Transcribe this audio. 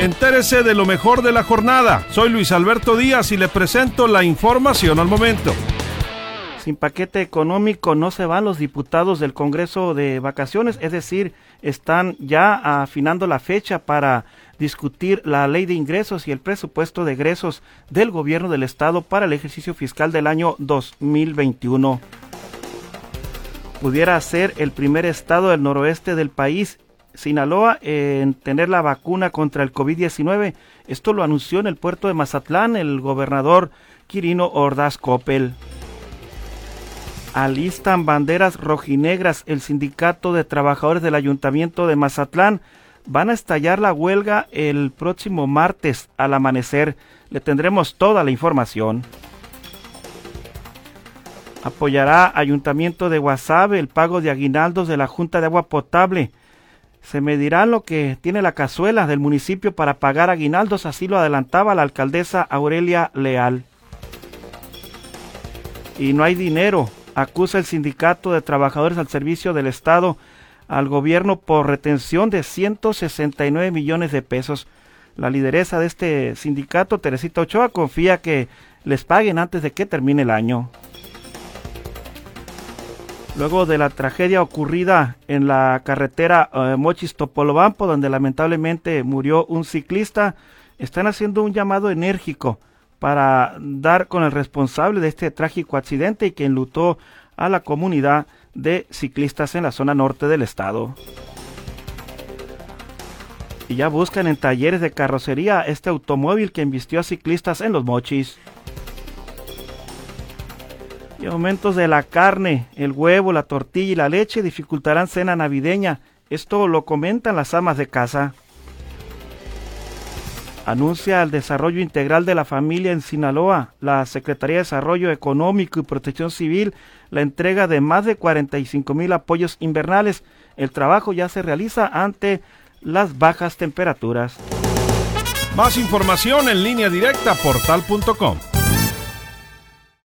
Entérese de lo mejor de la jornada. Soy Luis Alberto Díaz y le presento la información al momento. Sin paquete económico no se van los diputados del Congreso de vacaciones, es decir, están ya afinando la fecha para discutir la ley de ingresos y el presupuesto de egresos del gobierno del estado para el ejercicio fiscal del año 2021. Pudiera ser el primer estado del noroeste del país Sinaloa en tener la vacuna contra el COVID-19. Esto lo anunció en el puerto de Mazatlán el gobernador Quirino Ordaz Coppel. Alistan banderas rojinegras el sindicato de trabajadores del ayuntamiento de Mazatlán. Van a estallar la huelga el próximo martes al amanecer. Le tendremos toda la información. Apoyará Ayuntamiento de Guasave el pago de aguinaldos de la Junta de Agua Potable se medirá lo que tiene la cazuela del municipio para pagar aguinaldos, así lo adelantaba la alcaldesa Aurelia Leal. Y no hay dinero, acusa el sindicato de trabajadores al servicio del Estado al gobierno por retención de 169 millones de pesos. La lideresa de este sindicato, Teresita Ochoa, confía que les paguen antes de que termine el año. Luego de la tragedia ocurrida en la carretera eh, Mochis Topolobampo, donde lamentablemente murió un ciclista, están haciendo un llamado enérgico para dar con el responsable de este trágico accidente y que enlutó a la comunidad de ciclistas en la zona norte del estado. Y ya buscan en talleres de carrocería este automóvil que embistió a ciclistas en los mochis aumentos de la carne, el huevo, la tortilla y la leche dificultarán cena navideña. Esto lo comentan las amas de casa. Anuncia el desarrollo integral de la familia en Sinaloa. La Secretaría de Desarrollo Económico y Protección Civil la entrega de más de 45 mil apoyos invernales. El trabajo ya se realiza ante las bajas temperaturas. Más información en línea directa portal.com.